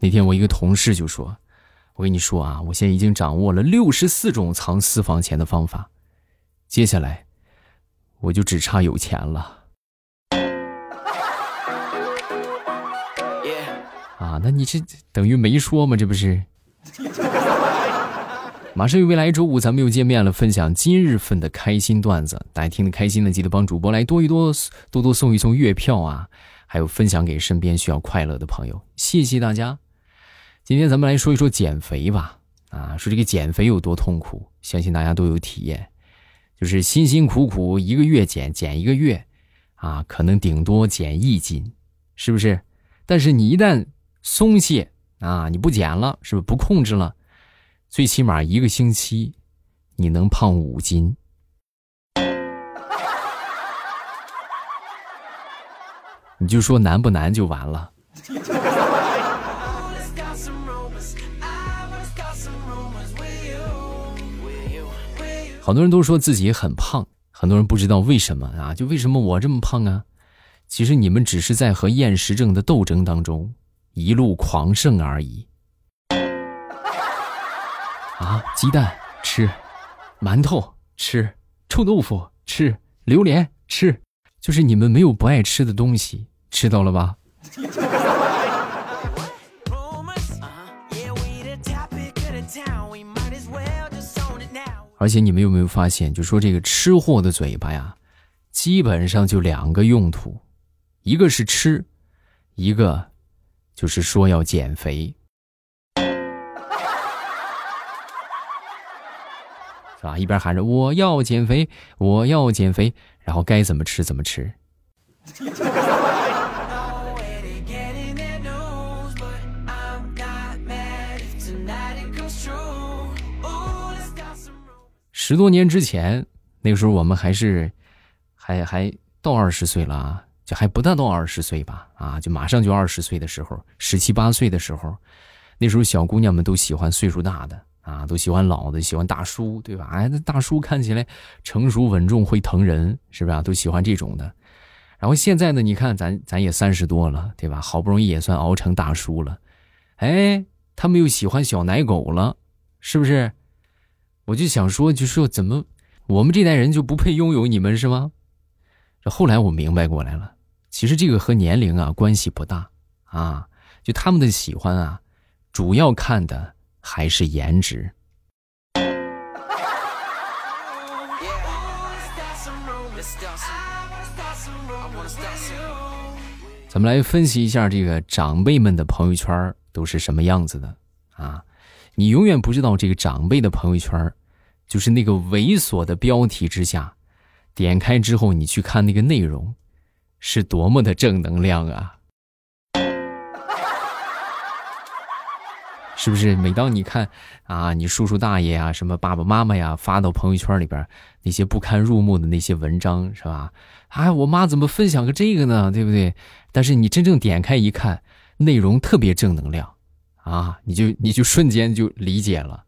那天我一个同事就说：“我跟你说啊，我现在已经掌握了六十四种藏私房钱的方法，接下来我就只差有钱了。”啊，那你这等于没说吗？这不是？马上又未来周五，咱们又见面了，分享今日份的开心段子。大家听得开心的，记得帮主播来多一多，多多送一送月票啊，还有分享给身边需要快乐的朋友。谢谢大家。今天咱们来说一说减肥吧。啊，说这个减肥有多痛苦，相信大家都有体验。就是辛辛苦苦一个月减减一个月，啊，可能顶多减一斤，是不是？但是你一旦松懈啊，你不减了，是不是不控制了？最起码一个星期，你能胖五斤。你就说难不难就完了。好多人都说自己很胖，很多人不知道为什么啊？就为什么我这么胖啊？其实你们只是在和厌食症的斗争当中一路狂胜而已。啊，鸡蛋吃，馒头吃，臭豆腐吃，榴莲吃，就是你们没有不爱吃的东西，吃到了吧？而且你们有没有发现，就说这个吃货的嘴巴呀，基本上就两个用途，一个是吃，一个就是说要减肥。是吧？一边喊着我要减肥，我要减肥，然后该怎么吃怎么吃。十多年之前，那个时候我们还是还还到二十岁了啊，就还不大到二十岁吧啊，就马上就二十岁的时候，十七八岁的时候，那时候小姑娘们都喜欢岁数大的。啊，都喜欢老的，喜欢大叔，对吧？哎，那大叔看起来成熟稳重，会疼人，是不是啊？都喜欢这种的。然后现在呢，你看咱咱也三十多了，对吧？好不容易也算熬成大叔了，哎，他们又喜欢小奶狗了，是不是？我就想说，就说怎么我们这代人就不配拥有你们是吗？这后来我明白过来了，其实这个和年龄啊关系不大啊，就他们的喜欢啊，主要看的。还是颜值。咱们来分析一下这个长辈们的朋友圈都是什么样子的啊？你永远不知道这个长辈的朋友圈，就是那个猥琐的标题之下，点开之后你去看那个内容，是多么的正能量啊！是不是每当你看啊，你叔叔大爷啊，什么爸爸妈妈呀，发到朋友圈里边那些不堪入目的那些文章，是吧？哎，我妈怎么分享个这个呢？对不对？但是你真正点开一看，内容特别正能量，啊，你就你就瞬间就理解了。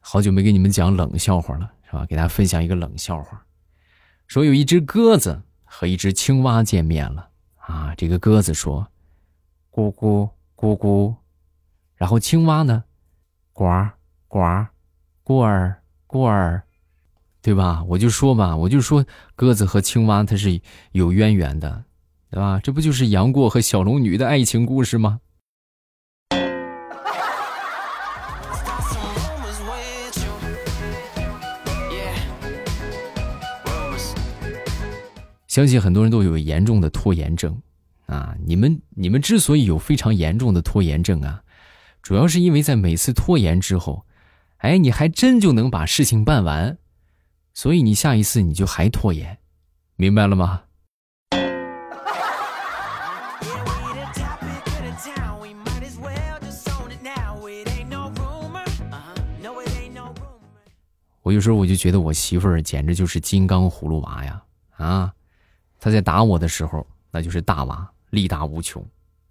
好久没给你们讲冷笑话了。是吧？给大家分享一个冷笑话，说有一只鸽子和一只青蛙见面了啊。这个鸽子说：“咕咕咕咕。”然后青蛙呢，“呱呱，咕儿咕儿”，对吧？我就说吧，我就说鸽子和青蛙它是有渊源的，对吧？这不就是杨过和小龙女的爱情故事吗？相信很多人都有严重的拖延症，啊，你们你们之所以有非常严重的拖延症啊，主要是因为在每次拖延之后，哎，你还真就能把事情办完，所以你下一次你就还拖延，明白了吗？我有时候我就觉得我媳妇儿简直就是金刚葫芦娃呀，啊！他在打我的时候，那就是大娃，力大无穷，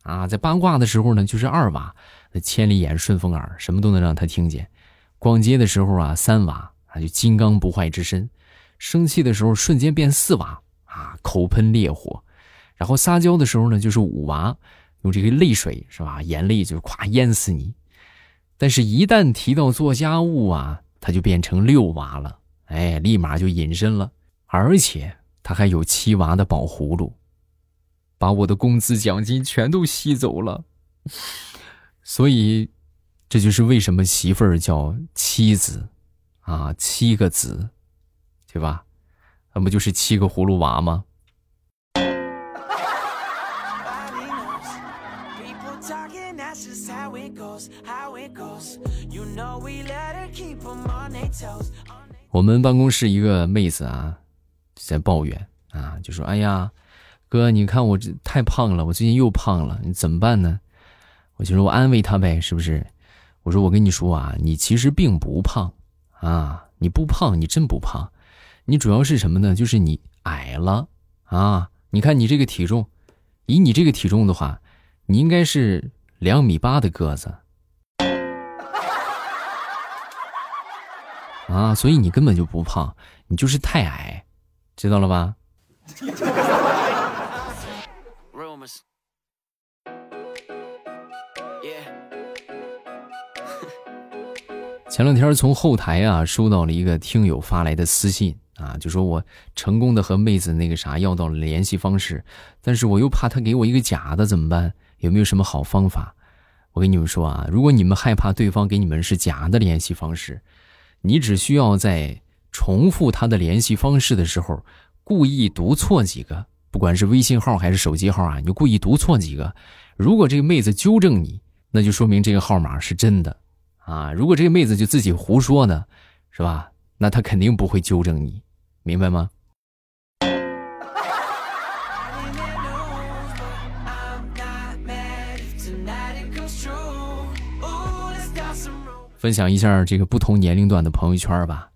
啊，在八卦的时候呢，就是二娃，那千里眼顺风耳，什么都能让他听见；逛街的时候啊，三娃，啊，就金刚不坏之身。生气的时候瞬间变四娃啊，口喷烈火；然后撒娇的时候呢，就是五娃，用这个泪水是吧，眼泪就咵淹死你。但是，一旦提到做家务啊，他就变成六娃了，哎，立马就隐身了，而且他还有七娃的宝葫芦，把我的工资奖金全都吸走了。所以，这就是为什么媳妇儿叫妻子啊，七个子。对吧？那不就是七个葫芦娃吗？我们办公室一个妹子啊，在抱怨啊，就说：“哎呀，哥，你看我这太胖了，我最近又胖了，你怎么办呢？”我就说：“我安慰他呗，是不是？”我说：“我跟你说啊，你其实并不胖啊，你不胖，你真不胖。”你主要是什么呢？就是你矮了啊！你看你这个体重，以你这个体重的话，你应该是两米八的个子啊，所以你根本就不胖，你就是太矮，知道了吧？前两天从后台啊收到了一个听友发来的私信。啊，就说我成功的和妹子那个啥要到了联系方式，但是我又怕她给我一个假的怎么办？有没有什么好方法？我跟你们说啊，如果你们害怕对方给你们是假的联系方式，你只需要在重复他的联系方式的时候，故意读错几个，不管是微信号还是手机号啊，你就故意读错几个。如果这个妹子纠正你，那就说明这个号码是真的啊。如果这个妹子就自己胡说呢，是吧？那她肯定不会纠正你。明白吗？分享一下这个不同年龄段的朋友圈吧。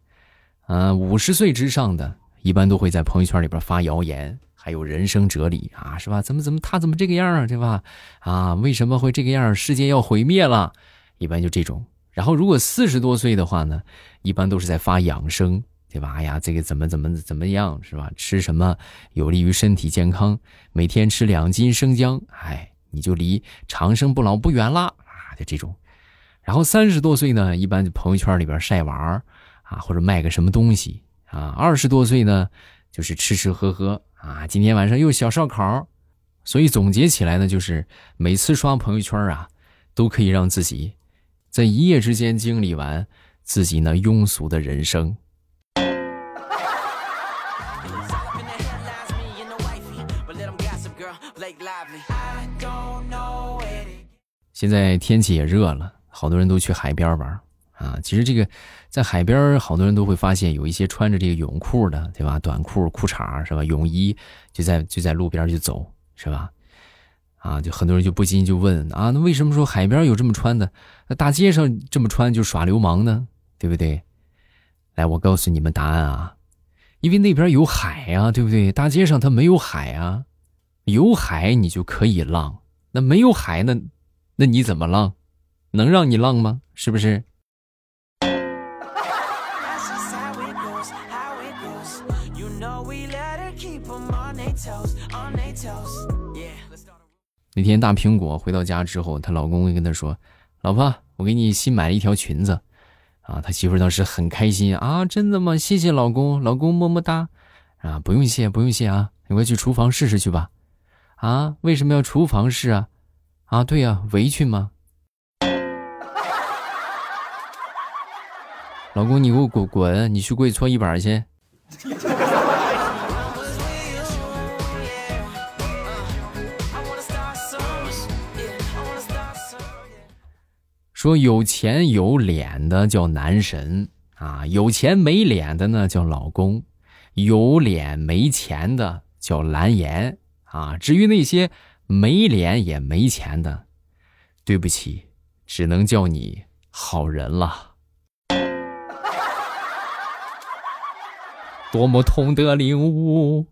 嗯，五十岁之上的，一般都会在朋友圈里边发谣言，还有人生哲理啊，是吧？怎么怎么他怎么这个样啊，对吧？啊，为什么会这个样？世界要毁灭了，一般就这种。然后，如果四十多岁的话呢，一般都是在发养生。对吧？哎呀，这个怎么怎么怎么样是吧？吃什么有利于身体健康？每天吃两斤生姜，哎，你就离长生不老不远了啊！就这种。然后三十多岁呢，一般就朋友圈里边晒娃啊，或者卖个什么东西啊。二十多岁呢，就是吃吃喝喝啊。今天晚上又小烧烤。所以总结起来呢，就是每次刷朋友圈啊，都可以让自己在一夜之间经历完自己那庸俗的人生。现在天气也热了，好多人都去海边玩啊。其实这个在海边，好多人都会发现有一些穿着这个泳裤的，对吧？短裤、裤衩是吧？泳衣就在就在路边就走，是吧？啊，就很多人就不禁就问啊，那为什么说海边有这么穿的，那大街上这么穿就耍流氓呢？对不对？来，我告诉你们答案啊，因为那边有海啊，对不对？大街上它没有海啊，有海你就可以浪，那没有海那。那你怎么浪？能让你浪吗？是不是？那天大苹果回到家之后，她老公跟她说：“老婆，我给你新买了一条裙子。”啊，他媳妇当时很开心啊，真的吗？谢谢老公，老公么么哒。啊，不用谢，不用谢啊，你快去厨房试试去吧。啊，为什么要厨房试啊？啊，对呀，围裙吗？老公，你给我滚滚，你去跪搓衣板去。说有钱有脸的叫男神啊，有钱没脸的呢叫老公，有脸没钱的叫蓝颜啊。至于那些。没脸也没钱的，对不起，只能叫你好人了。多么痛的领悟！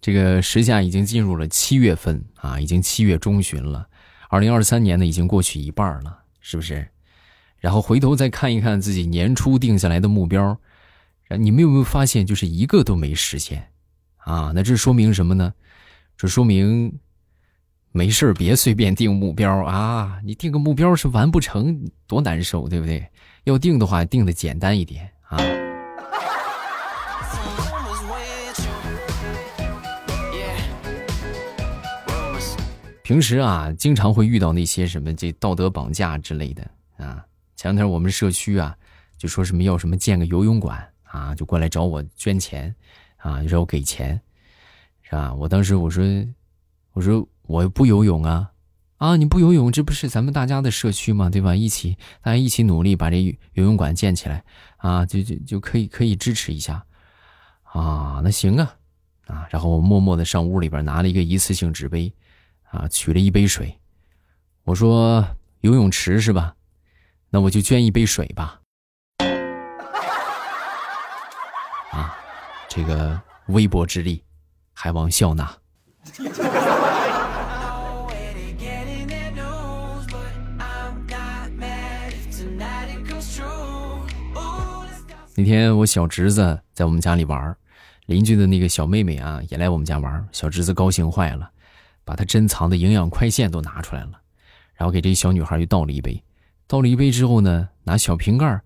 这个时下已经进入了七月份啊，已经七月中旬了，二零二三年呢已经过去一半了，是不是？然后回头再看一看自己年初定下来的目标，你们有没有发现，就是一个都没实现？啊，那这说明什么呢？这说明没事别随便定目标啊！你定个目标是完不成，多难受，对不对？要定的话，定的简单一点啊。平时啊，经常会遇到那些什么这道德绑架之类的啊。前两天我们社区啊，就说什么要什么建个游泳馆啊，就过来找我捐钱啊，就让我给钱，是吧？我当时我说，我说我不游泳啊，啊你不游泳，这不是咱们大家的社区吗？对吧？一起大家一起努力把这游泳馆建起来啊，就就就可以可以支持一下啊。那行啊，啊，然后我默默的上屋里边拿了一个一次性纸杯。啊，取了一杯水，我说游泳池是吧？那我就捐一杯水吧。啊，这个微薄之力，还望笑纳。那天我小侄子在我们家里玩，邻居的那个小妹妹啊也来我们家玩，小侄子高兴坏了。把他珍藏的营养快线都拿出来了，然后给这小女孩又倒了一杯，倒了一杯之后呢，拿小瓶盖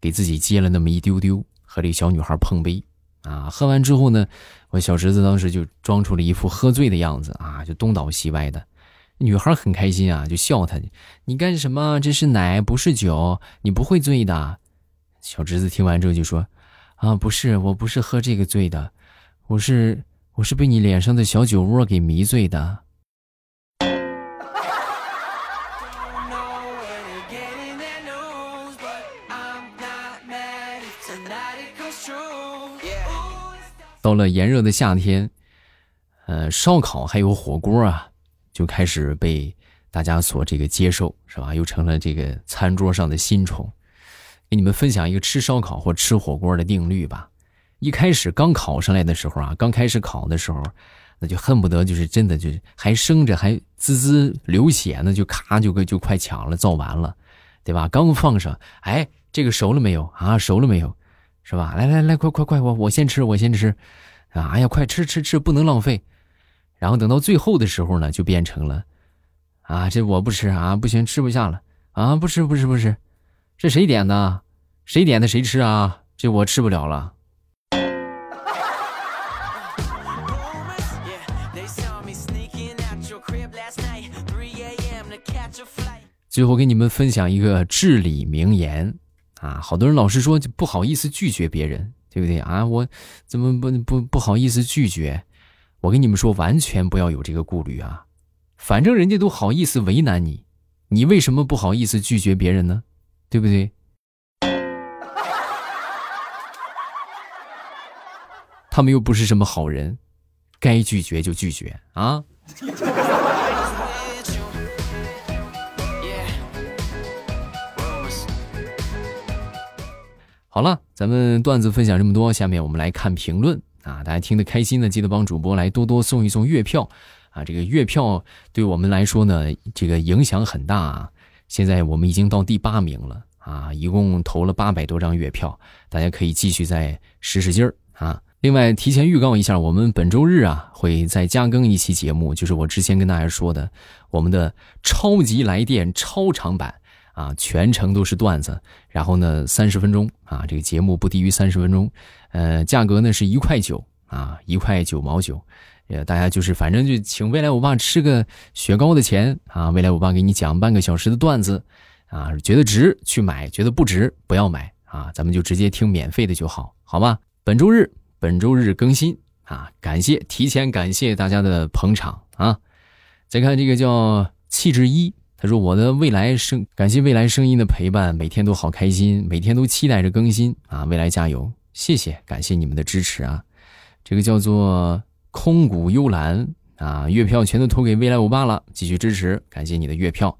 给自己接了那么一丢丢，和这小女孩碰杯啊。喝完之后呢，我小侄子当时就装出了一副喝醉的样子啊，就东倒西歪的。女孩很开心啊，就笑他：“你干什么？这是奶，不是酒，你不会醉的。”小侄子听完之后就说：“啊，不是，我不是喝这个醉的，我是。”我是被你脸上的小酒窝给迷醉的。到了炎热的夏天，呃，烧烤还有火锅啊，就开始被大家所这个接受，是吧？又成了这个餐桌上的新宠。给你们分享一个吃烧烤或吃火锅的定律吧。一开始刚烤上来的时候啊，刚开始烤的时候，那就恨不得就是真的就还生着还滋滋流血呢，就咔就就快抢了，造完了，对吧？刚放上，哎，这个熟了没有啊？熟了没有？是吧？来来来，快快快，我我先吃，我先吃，啊，哎呀，快吃吃吃，不能浪费。然后等到最后的时候呢，就变成了，啊，这我不吃啊，不行，吃不下了啊，不吃不吃不吃，这谁点的？谁点的谁吃啊？这我吃不了了。最后给你们分享一个至理名言，啊，好多人老是说就不好意思拒绝别人，对不对啊？我怎么不不不好意思拒绝？我跟你们说，完全不要有这个顾虑啊！反正人家都好意思为难你，你为什么不好意思拒绝别人呢？对不对？他们又不是什么好人，该拒绝就拒绝啊！好了，咱们段子分享这么多，下面我们来看评论啊！大家听得开心的，记得帮主播来多多送一送月票啊！这个月票对我们来说呢，这个影响很大。啊。现在我们已经到第八名了啊，一共投了八百多张月票，大家可以继续再使使劲儿啊！另外，提前预告一下，我们本周日啊会再加更一期节目，就是我之前跟大家说的我们的超级来电超长版。啊，全程都是段子，然后呢，三十分钟啊，这个节目不低于三十分钟，呃，价格呢是一块九啊，一块九毛九，呃，大家就是反正就请未来我爸吃个雪糕的钱啊，未来我爸给你讲半个小时的段子啊，觉得值去买，觉得不值不要买啊，咱们就直接听免费的就好，好吧？本周日本周日更新啊，感谢提前感谢大家的捧场啊，再看这个叫气质一。他说：“我的未来声，感谢未来声音的陪伴，每天都好开心，每天都期待着更新啊！未来加油，谢谢，感谢你们的支持啊！这个叫做空谷幽兰啊，月票全都投给未来欧巴了，继续支持，感谢你的月票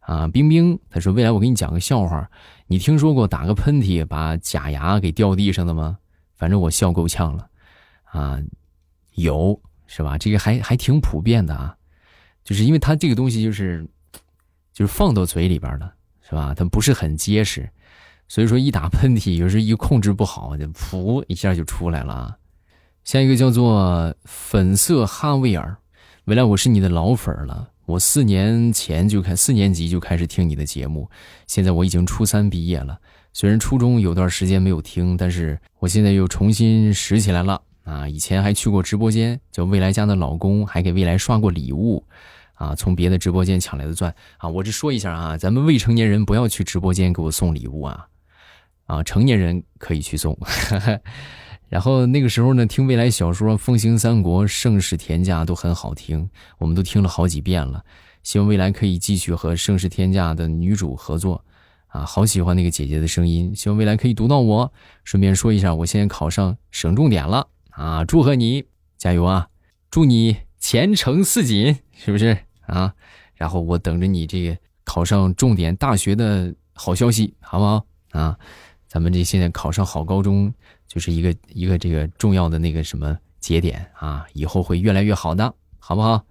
啊！冰冰，他说未来我给你讲个笑话，你听说过打个喷嚏把假牙给掉地上的吗？反正我笑够呛了啊，有是吧？这个还还挺普遍的啊，就是因为它这个东西就是。”就是放到嘴里边的，是吧？它不是很结实，所以说一打喷嚏，有时候一控制不好，就噗一下就出来了。啊下一个叫做粉色哈维尔，未来我是你的老粉了，我四年前就开四年级就开始听你的节目，现在我已经初三毕业了。虽然初中有段时间没有听，但是我现在又重新拾起来了啊！以前还去过直播间，叫未来家的老公，还给未来刷过礼物，啊，从别的直播间抢来的钻啊！我这说一下啊，咱们未成年人不要去直播间给我送礼物啊，啊，成年人可以去送。然后那个时候呢，听未来小说《风行三国》《盛世天价》都很好听，我们都听了好几遍了。希望未来可以继续和《盛世天价》的女主合作。啊，好喜欢那个姐姐的声音，希望未来可以读到我。顺便说一下，我现在考上省重点了啊，祝贺你，加油啊！祝你前程似锦，是不是啊？然后我等着你这个考上重点大学的好消息，好不好啊？咱们这现在考上好高中就是一个一个这个重要的那个什么节点啊，以后会越来越好的，好不好？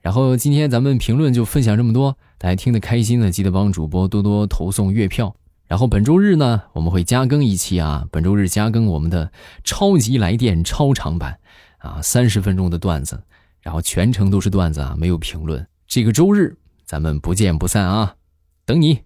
然后今天咱们评论就分享这么多。大家听得开心的，记得帮主播多多投送月票。然后本周日呢，我们会加更一期啊，本周日加更我们的超级来电超长版啊，三十分钟的段子，然后全程都是段子啊，没有评论。这个周日咱们不见不散啊，等你。